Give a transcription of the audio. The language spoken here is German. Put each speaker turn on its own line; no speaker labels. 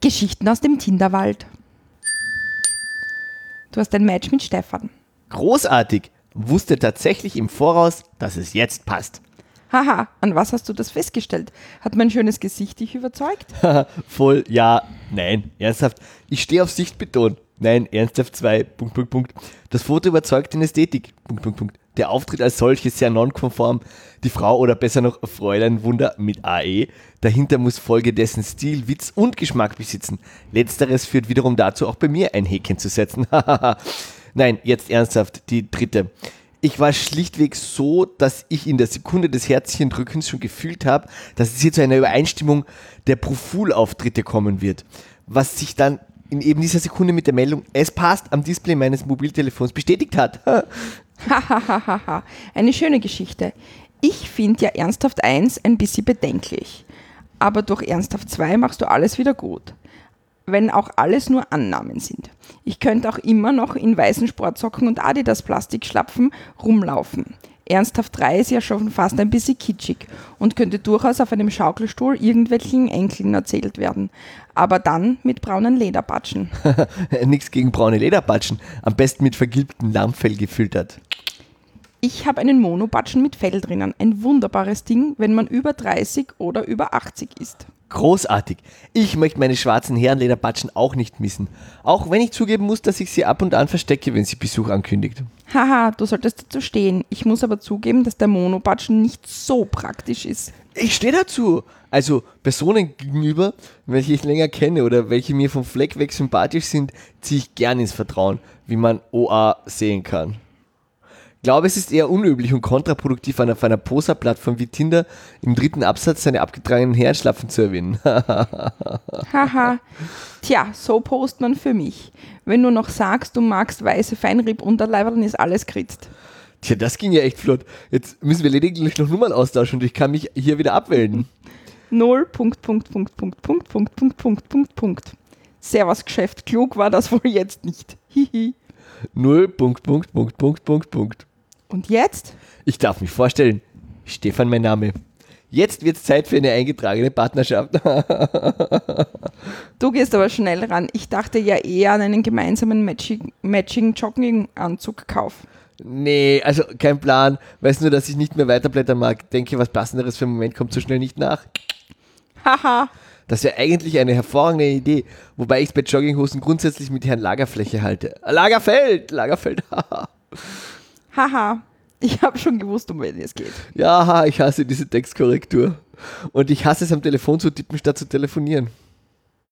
Geschichten aus dem Tinderwald. Du hast ein Match mit Stefan.
Großartig. Wusste tatsächlich im Voraus, dass es jetzt passt.
Haha, an was hast du das festgestellt? Hat mein schönes Gesicht dich überzeugt?
Voll, ja, nein, ernsthaft. Ich stehe auf Sichtbeton. Nein, ernsthaft zwei. Punkt, Punkt, Punkt. Das Foto überzeugt in Ästhetik. Punkt, Punkt, Punkt. Der Auftritt als solches sehr nonkonform. Die Frau oder besser noch Fräulein Wunder mit AE. Dahinter muss folgedessen Stil, Witz und Geschmack besitzen. Letzteres führt wiederum dazu, auch bei mir ein Häkchen zu setzen. Nein, jetzt ernsthaft, die dritte. Ich war schlichtweg so, dass ich in der Sekunde des Herzchendrückens schon gefühlt habe, dass es hier zu einer Übereinstimmung der Profulauftritte kommen wird. Was sich dann in eben dieser Sekunde mit der Meldung, es passt, am Display meines Mobiltelefons bestätigt hat.
Hahaha, eine schöne Geschichte. Ich finde ja Ernsthaft 1 ein bisschen bedenklich. Aber durch Ernsthaft 2 machst du alles wieder gut. Wenn auch alles nur Annahmen sind. Ich könnte auch immer noch in weißen Sportsocken und Adidas Plastikschlapfen rumlaufen. Ernsthaft 3 ist ja schon fast ein bisschen kitschig und könnte durchaus auf einem Schaukelstuhl irgendwelchen Enkeln erzählt werden. Aber dann mit braunen Lederpatschen.
Nichts gegen braune Lederpatschen. Am besten mit vergilbtem Lammfell gefüttert.
Ich habe einen Monopatschen mit Fell drinnen. Ein wunderbares Ding, wenn man über 30 oder über 80 ist.
Großartig. Ich möchte meine schwarzen Herrenlederpatschen auch nicht missen. Auch wenn ich zugeben muss, dass ich sie ab und an verstecke, wenn sie Besuch ankündigt.
Haha, du solltest dazu stehen. Ich muss aber zugeben, dass der Monopatschen nicht so praktisch ist.
Ich stehe dazu. Also Personen gegenüber, welche ich länger kenne oder welche mir vom Fleck weg sympathisch sind, ziehe ich gern ins Vertrauen, wie man OA sehen kann glaube, es ist eher unüblich und kontraproduktiv, auf einer Poser-Plattform wie Tinder im dritten Absatz seine abgetragenen Herrenschlapfen zu erwähnen.
Haha. Tja, so post man für mich. Wenn du noch sagst, du magst weiße Feinrieb-Unterleiber, dann ist alles kritzt.
Tja, das ging ja echt flott. Jetzt müssen wir lediglich noch Nummern austauschen und ich kann mich hier wieder abwählen.
Null, Punkt, Punkt, Punkt, Punkt, Punkt, Punkt, Punkt, Punkt, Punkt, Punkt. Servus Geschäft, klug war das wohl jetzt nicht. Hihi.
Null, Punkt, Punkt, Punkt, Punkt, Punkt, Punkt.
Und jetzt?
Ich darf mich vorstellen. Stefan, mein Name. Jetzt wird es Zeit für eine eingetragene Partnerschaft.
du gehst aber schnell ran. Ich dachte ja eher an einen gemeinsamen Matching, Matching Jogging-Anzug kauf.
Nee, also kein Plan. Weiß nur, dass ich nicht mehr weiterblättern mag. Denke, was passenderes für den Moment kommt so schnell nicht nach.
Haha.
das wäre eigentlich eine hervorragende Idee, wobei ich es bei Jogginghosen grundsätzlich mit Herrn Lagerfläche halte. Lagerfeld! Lagerfeld, haha.
Haha, ich habe schon gewusst, um wen es geht.
Ja, ich hasse diese Textkorrektur. Und ich hasse es am Telefon zu tippen, statt zu telefonieren.